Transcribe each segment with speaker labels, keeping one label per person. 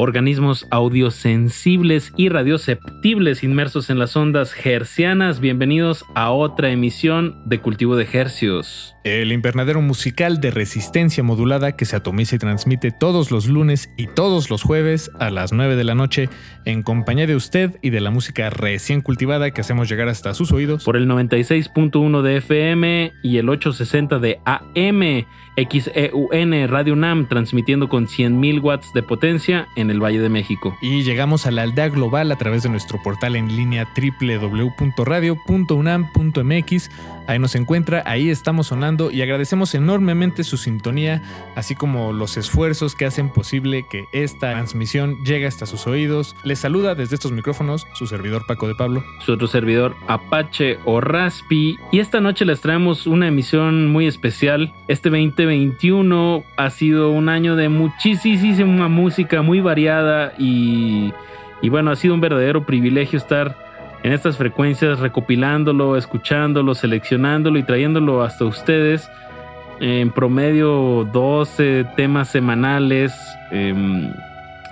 Speaker 1: Organismos audiosensibles y radioceptibles inmersos en las ondas hercianas. Bienvenidos a otra emisión de Cultivo de Hercios.
Speaker 2: El invernadero musical de resistencia modulada que se atomiza y transmite todos los lunes y todos los jueves a las 9 de la noche en compañía de usted y de la música recién cultivada que hacemos llegar hasta sus oídos.
Speaker 1: Por el 96.1 de FM y el 860 de AM. XEUN Radio UNAM transmitiendo con 100.000 watts de potencia en el Valle de México.
Speaker 2: Y llegamos a la aldea global a través de nuestro portal en línea www.radio.unam.mx. Ahí nos encuentra, ahí estamos sonando y agradecemos enormemente su sintonía, así como los esfuerzos que hacen posible que esta transmisión llegue hasta sus oídos. Les saluda desde estos micrófonos su servidor Paco de Pablo.
Speaker 1: Su otro servidor Apache o Raspi. Y esta noche les traemos una emisión muy especial. Este 2021 ha sido un año de muchísima música muy variada y, bueno, ha sido un verdadero privilegio estar en estas frecuencias, recopilándolo, escuchándolo, seleccionándolo y trayéndolo hasta ustedes. En promedio 12 temas semanales. Em,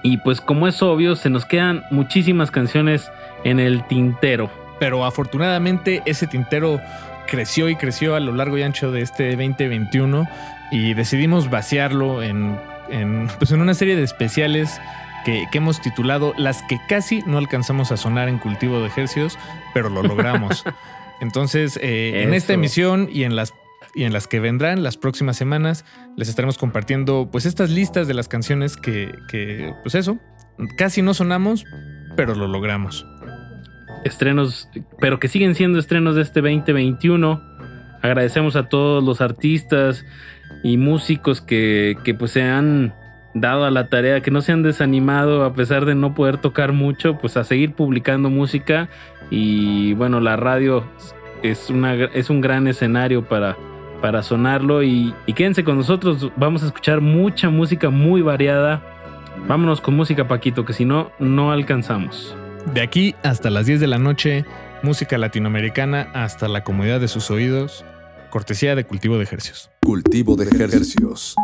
Speaker 1: y pues como es obvio, se nos quedan muchísimas canciones en el tintero.
Speaker 2: Pero afortunadamente ese tintero creció y creció a lo largo y ancho de este 2021 y decidimos vaciarlo en, en, pues en una serie de especiales que, hemos titulado Las que casi no alcanzamos a sonar en cultivo de ejercicios, pero lo logramos. Entonces, eh, en esta emisión y en las y en las que vendrán las próximas semanas les estaremos compartiendo pues estas listas de las canciones que, que pues eso, casi no sonamos, pero lo logramos.
Speaker 1: Estrenos, pero que siguen siendo estrenos de este 2021. Agradecemos a todos los artistas y músicos que, que pues se han dado a la tarea, que no se han desanimado a pesar de no poder tocar mucho, pues a seguir publicando música y bueno, la radio es, una, es un gran escenario para, para sonarlo y, y quédense con nosotros, vamos a escuchar mucha música muy variada. Vámonos con música Paquito, que si no, no alcanzamos.
Speaker 2: De aquí hasta las 10 de la noche, música latinoamericana hasta la comodidad de sus oídos, cortesía de cultivo de ejercicios.
Speaker 3: Cultivo de ejercicios.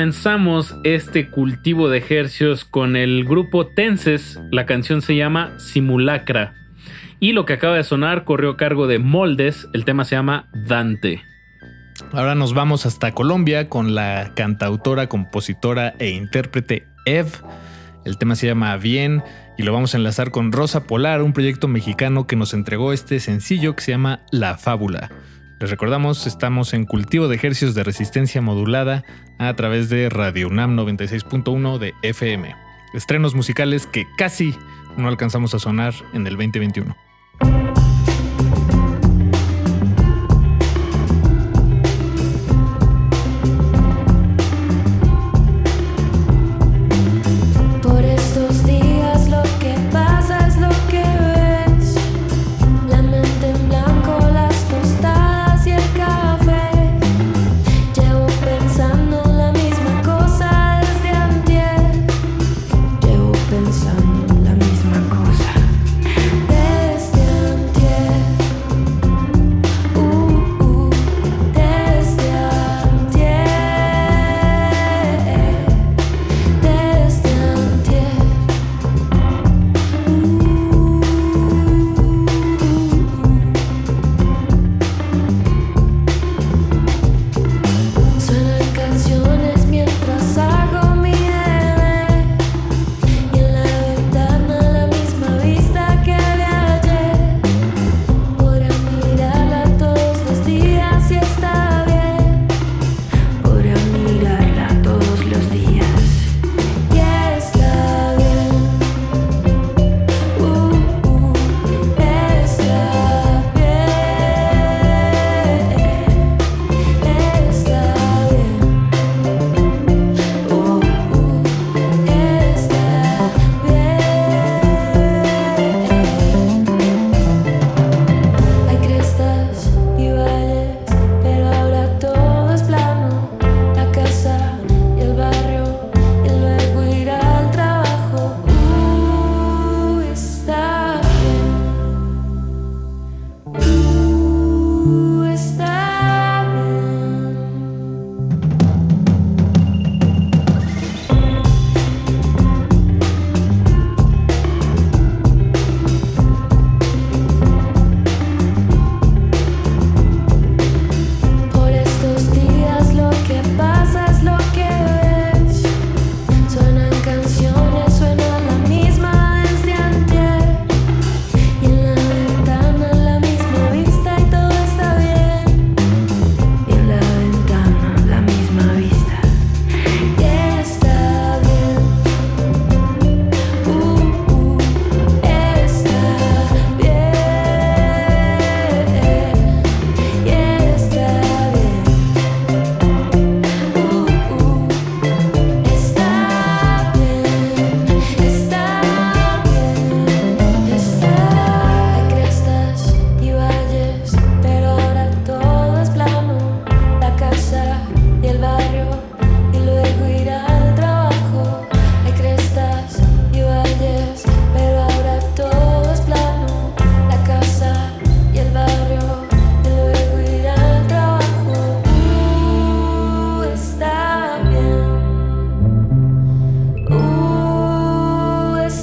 Speaker 1: comenzamos este cultivo de ejercios con el grupo Tenses. La canción se llama Simulacra. Y lo que acaba de sonar corrió a cargo de Moldes. El tema se llama Dante.
Speaker 2: Ahora nos vamos hasta Colombia con la cantautora, compositora e intérprete Eve. El tema se llama Bien y lo vamos a enlazar con Rosa Polar, un proyecto mexicano que nos entregó este sencillo que se llama La Fábula.
Speaker 4: Les recordamos, estamos en cultivo de ejercicios de resistencia modulada a través de Radio UNAM 96.1 de FM. Estrenos musicales que casi no alcanzamos a sonar en el 2021.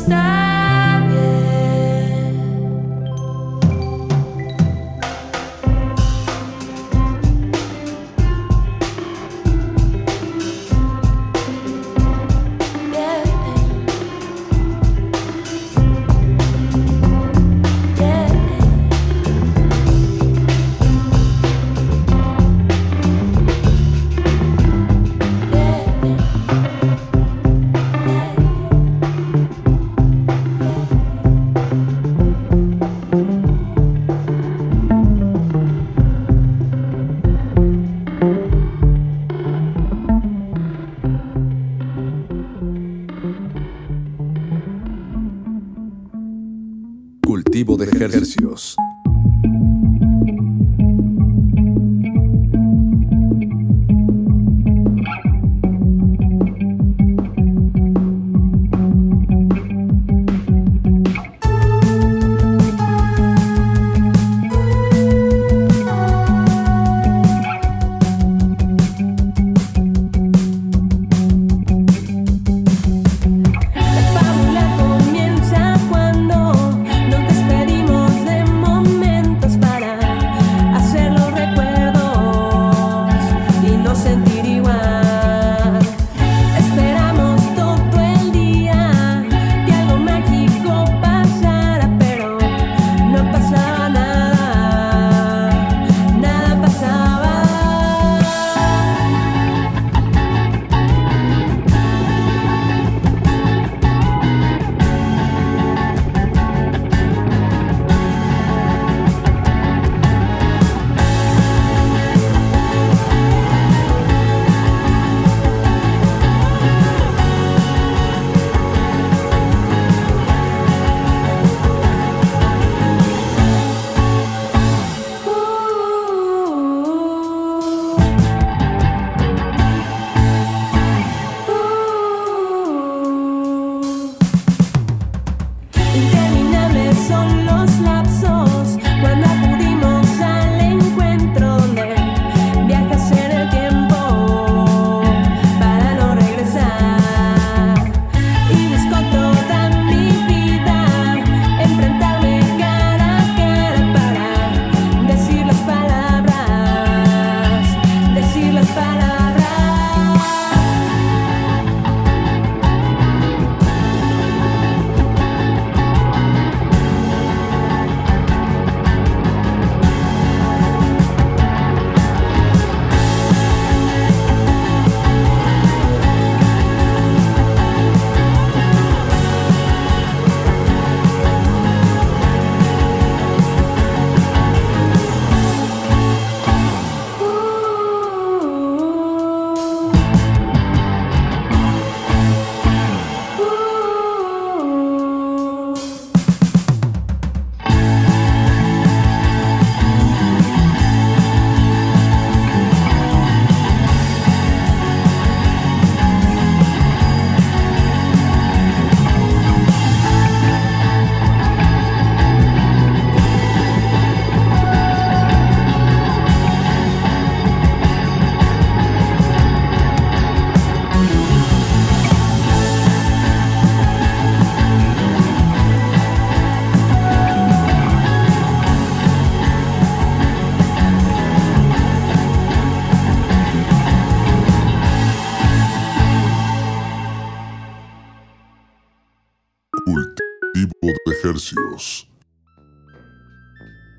Speaker 5: stars.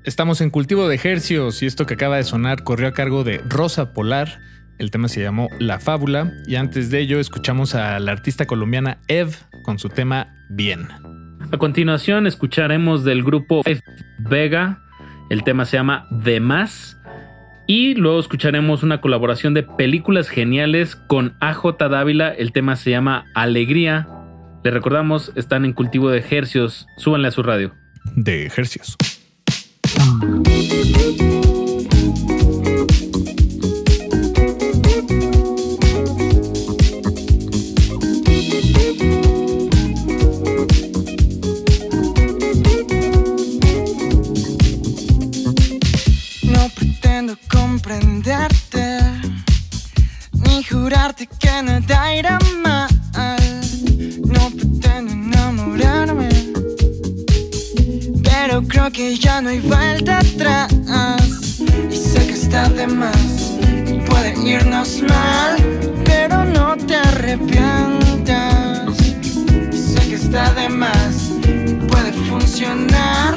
Speaker 2: Estamos en cultivo de ejercios y esto que acaba de sonar corrió a cargo de Rosa Polar. El tema se llamó La Fábula y antes de ello escuchamos a la artista colombiana Ev con su tema Bien.
Speaker 1: A continuación escucharemos del grupo F Vega. El tema se llama De Más. Y luego escucharemos una colaboración de películas geniales con AJ Dávila. El tema se llama Alegría. Les recordamos, están en cultivo de ejercios. Súbanle a su radio.
Speaker 2: De ejercios.
Speaker 6: No pretendo comprenderte, ni jurarte que nada irá mal. Creo que ya no hay vuelta atrás. Y sé que está de más, y puede irnos mal, pero no te arrepientas. Y sé que está de más, y puede funcionar,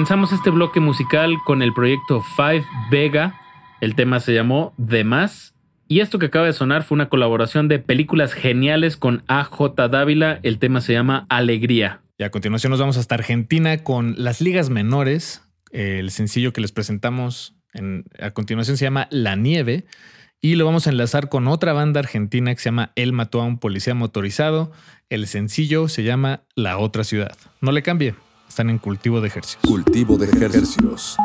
Speaker 1: comenzamos este bloque musical con el proyecto Five Vega. El tema se llamó The Más. Y esto que acaba de sonar fue una colaboración de películas geniales con AJ Dávila. El tema se llama Alegría.
Speaker 2: Y a continuación nos vamos hasta Argentina con las ligas menores. El sencillo que les presentamos en- a continuación se llama La Nieve. Y lo vamos a enlazar con otra banda argentina que se llama Él mató a un policía motorizado. El sencillo se llama La otra ciudad. No le cambie, están en cultivo de ejercicios.
Speaker 5: Cultivo de ejercicios.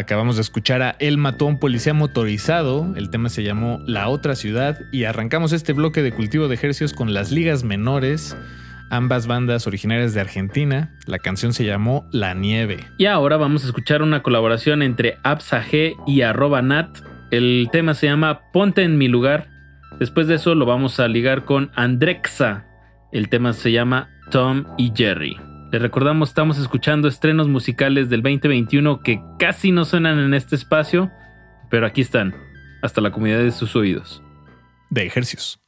Speaker 2: Acabamos de escuchar a El Matón Policía Motorizado. El tema se llamó La Otra Ciudad. Y arrancamos este bloque de cultivo de ejercicios con las ligas menores. Ambas bandas originarias de Argentina. La canción se llamó La Nieve.
Speaker 1: Y ahora vamos a escuchar una colaboración entre Absa G y arroba Nat. El tema se llama Ponte en mi lugar. Después de eso lo vamos a ligar con Andrexa. El tema se llama Tom y Jerry. Les recordamos, estamos escuchando estrenos musicales del 2021 que casi no suenan en este espacio, pero aquí están, hasta la comunidad de sus oídos.
Speaker 2: De ejercicios.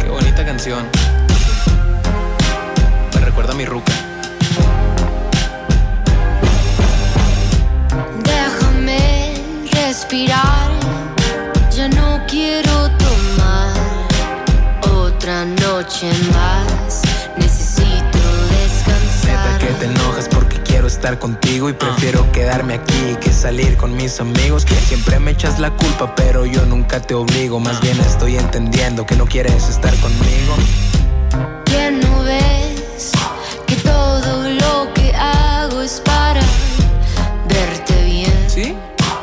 Speaker 7: Qué bonita canción. Me recuerda a mi ruca.
Speaker 8: Déjame respirar, noche más. Necesito
Speaker 7: Neta que
Speaker 8: descansar.
Speaker 7: te enojas porque quiero estar contigo y prefiero quedarme aquí que salir con mis amigos. Que siempre me echas la culpa, pero yo nunca te obligo. Más bien estoy entendiendo que no quieres estar conmigo.
Speaker 8: Que no ves que todo lo que hago es para verte bien.
Speaker 7: ¿Sí?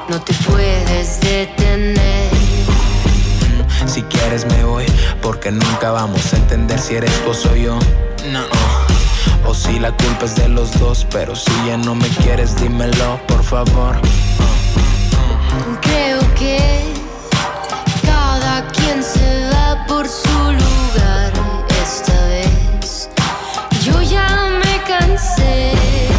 Speaker 8: No te puedes detener.
Speaker 7: Quieres me voy, porque nunca vamos a entender si eres tú o soy yo. No. O si la culpa es de los dos, pero si ya no me quieres, dímelo, por favor.
Speaker 8: Creo que cada quien se va por su lugar esta vez. Yo ya me cansé.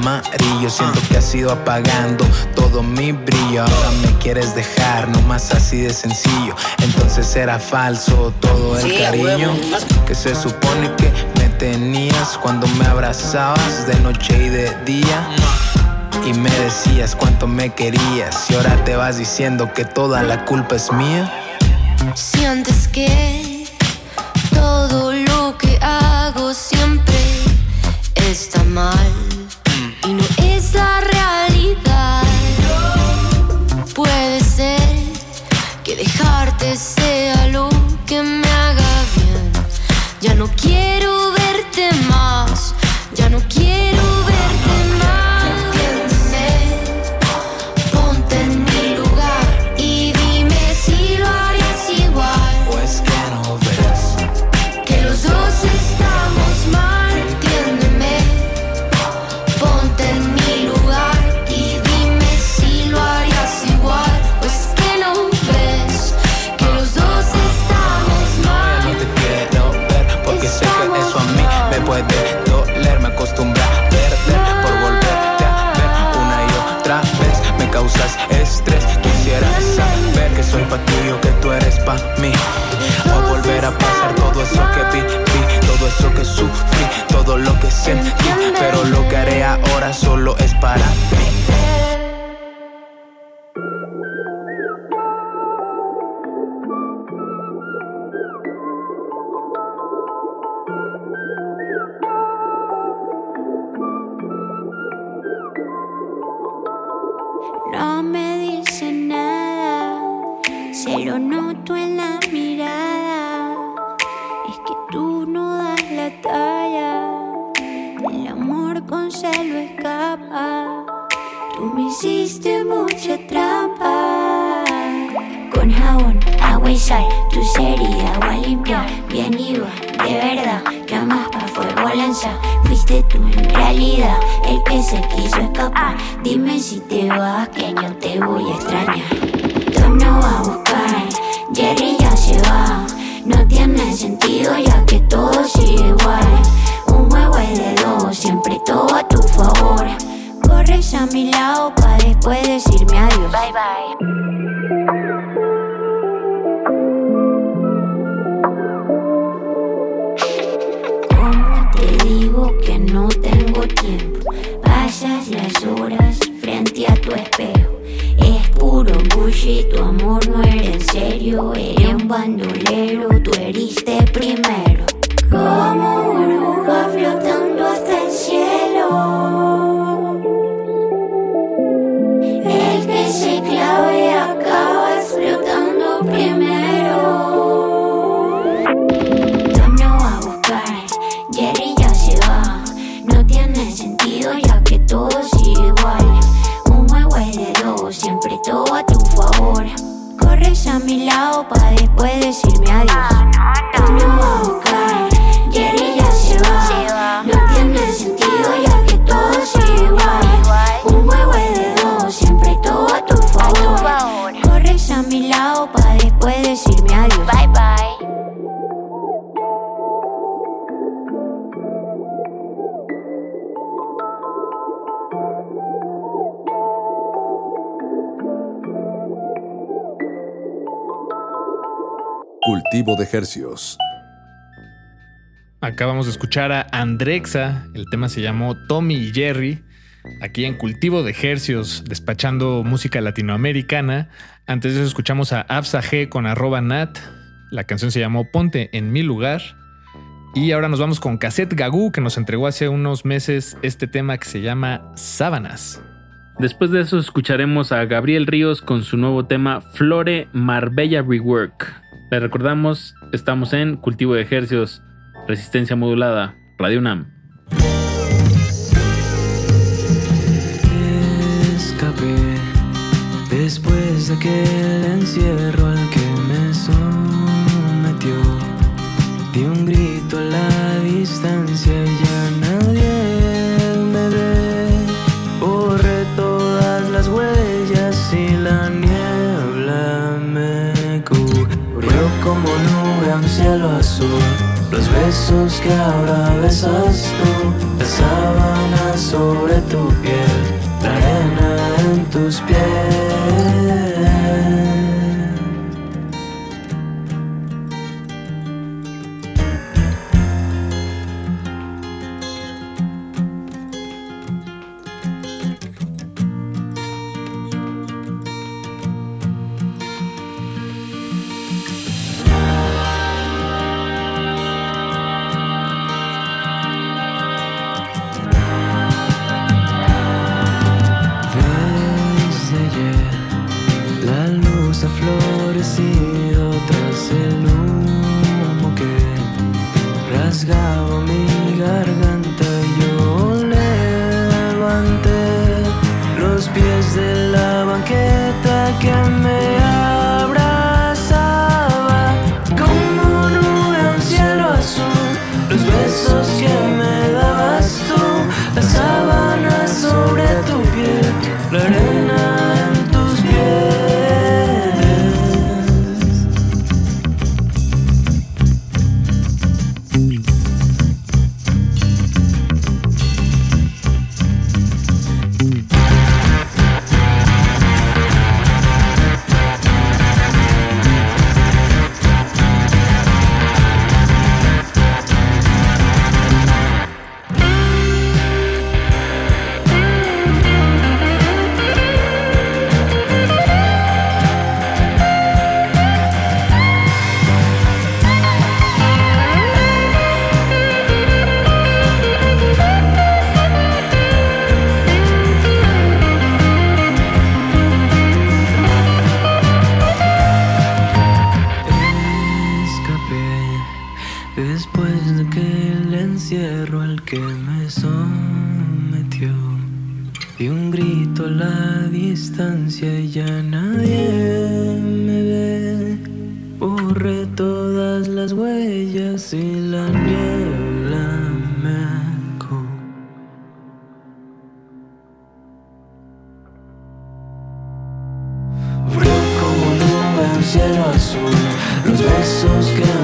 Speaker 7: Amarillo. Siento que has ido apagando todo mi brillo. Ahora me quieres dejar, no más así de sencillo. Entonces era falso todo el cariño que se supone que me tenías cuando me abrazabas de noche y de día. Y me decías cuánto me querías. Y ahora te vas diciendo que toda la culpa es mía.
Speaker 8: Sientes que
Speaker 7: Pero lo que haré ahora solo es para mí.
Speaker 9: Me hiciste mucha trampa. Con jabón, agua y sal, tu sería agua limpia, bien iba, de verdad, llamas pa' fuego lanza. Fuiste tú en realidad el que se quiso escapar. Dime si te vas, que no te voy a extrañar. Tom no va a buscar, Jerry ya se va. No tiene sentido ya que todo sigue igual. Un juego es de dos, siempre todo a tu favor a mi lado para después decirme adiós. Bye bye. ¿Cómo te digo que no tengo tiempo? Pasas las horas frente a tu espejo. Es puro bullshit, tu amor no era en serio. Eres un bandolero, tú heriste primero. Como burbuja flotando. A mi lado pa' después decirme adiós.
Speaker 5: Cultivo de Hercios.
Speaker 2: Acabamos de escuchar a Andrexa, el tema se llamó Tommy y Jerry, aquí en Cultivo de Hercios, despachando música latinoamericana. Antes de eso escuchamos a Absa G con arroba nat, la canción se llamó Ponte en mi lugar. Y ahora nos vamos con Cassette Gagú, que nos entregó hace unos meses este tema que se llama Sábanas.
Speaker 1: Después de eso escucharemos a Gabriel Ríos con su nuevo tema Flore Marbella Rework. Le recordamos, estamos en Cultivo de Ejercios, Resistencia Modulada, Radio UNAM.
Speaker 10: escapé después de aquel encierro al que me sometió. Di un grito a la distancia como nube a un cielo azul. Los besos que ahora besas tú, las sábanas sobre tu piel, la arena en tus pies. Los besos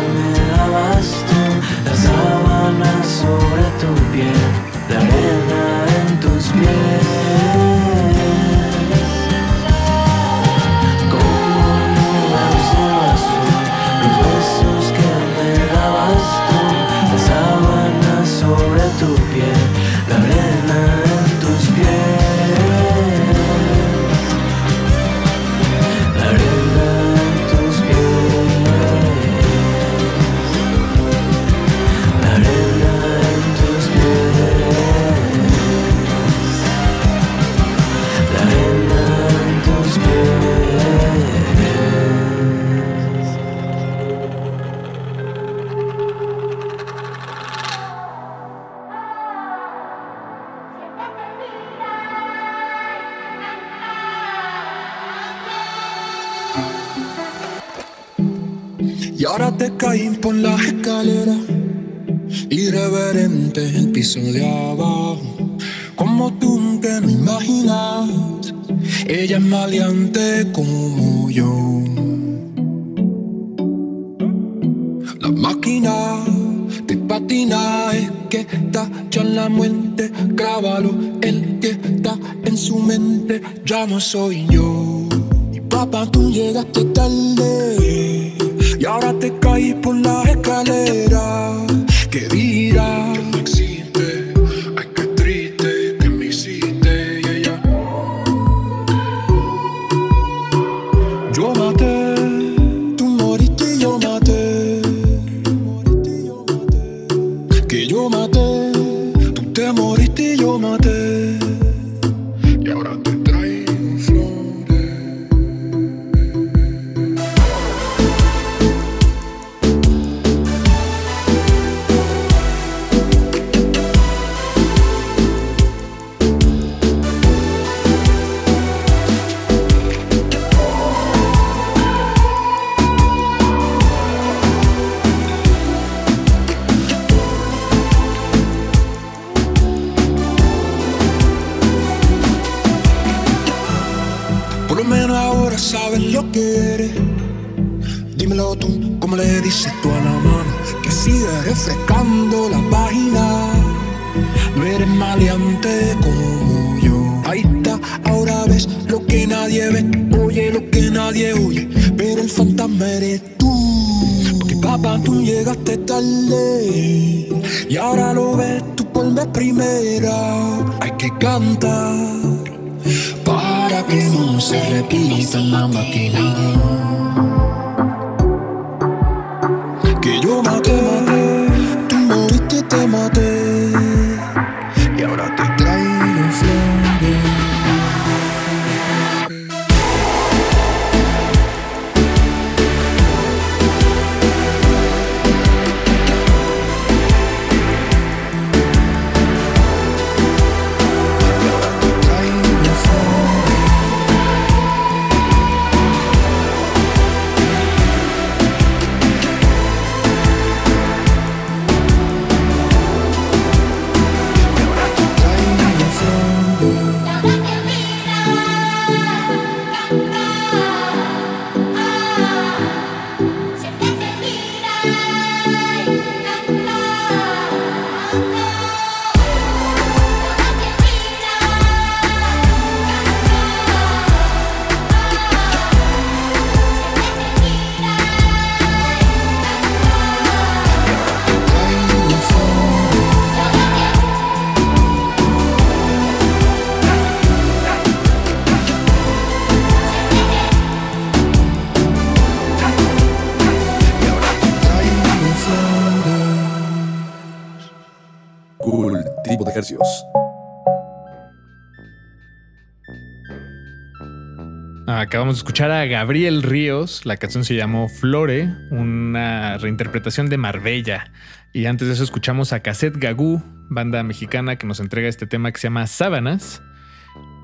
Speaker 2: Acabamos de escuchar a Gabriel Ríos, la canción se llamó Flore, una reinterpretación de Marbella. Y antes de eso escuchamos a Cassette Gagú, banda mexicana que nos entrega este tema que se llama Sábanas.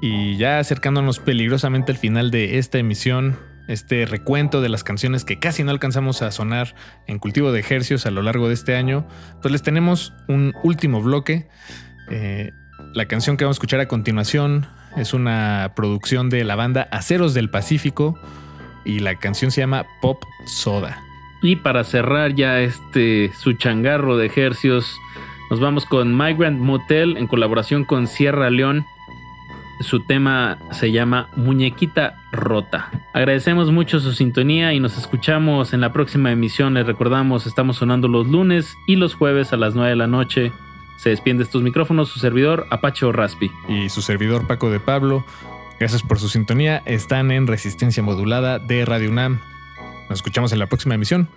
Speaker 2: Y ya acercándonos peligrosamente al final de esta emisión, este recuento de las canciones que casi no alcanzamos a sonar en cultivo de ejercicios a lo largo de este año, pues les tenemos un último bloque. Eh, la canción que vamos a escuchar a continuación es una producción de la banda Aceros del Pacífico y la canción se llama Pop Soda.
Speaker 1: Y para cerrar ya este su changarro de ejercios, nos vamos con Migrant Motel en colaboración con Sierra León. Su tema se llama Muñequita Rota. Agradecemos mucho su sintonía y nos escuchamos en la próxima emisión. Les recordamos, estamos sonando los lunes y los jueves a las 9 de la noche. Se despide de estos micrófonos su servidor Apache Raspi.
Speaker 2: Y su servidor Paco de Pablo. Gracias por su sintonía. Están en Resistencia Modulada de Radio UNAM. Nos escuchamos en la próxima emisión.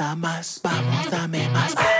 Speaker 6: nada más, vamos, dame más.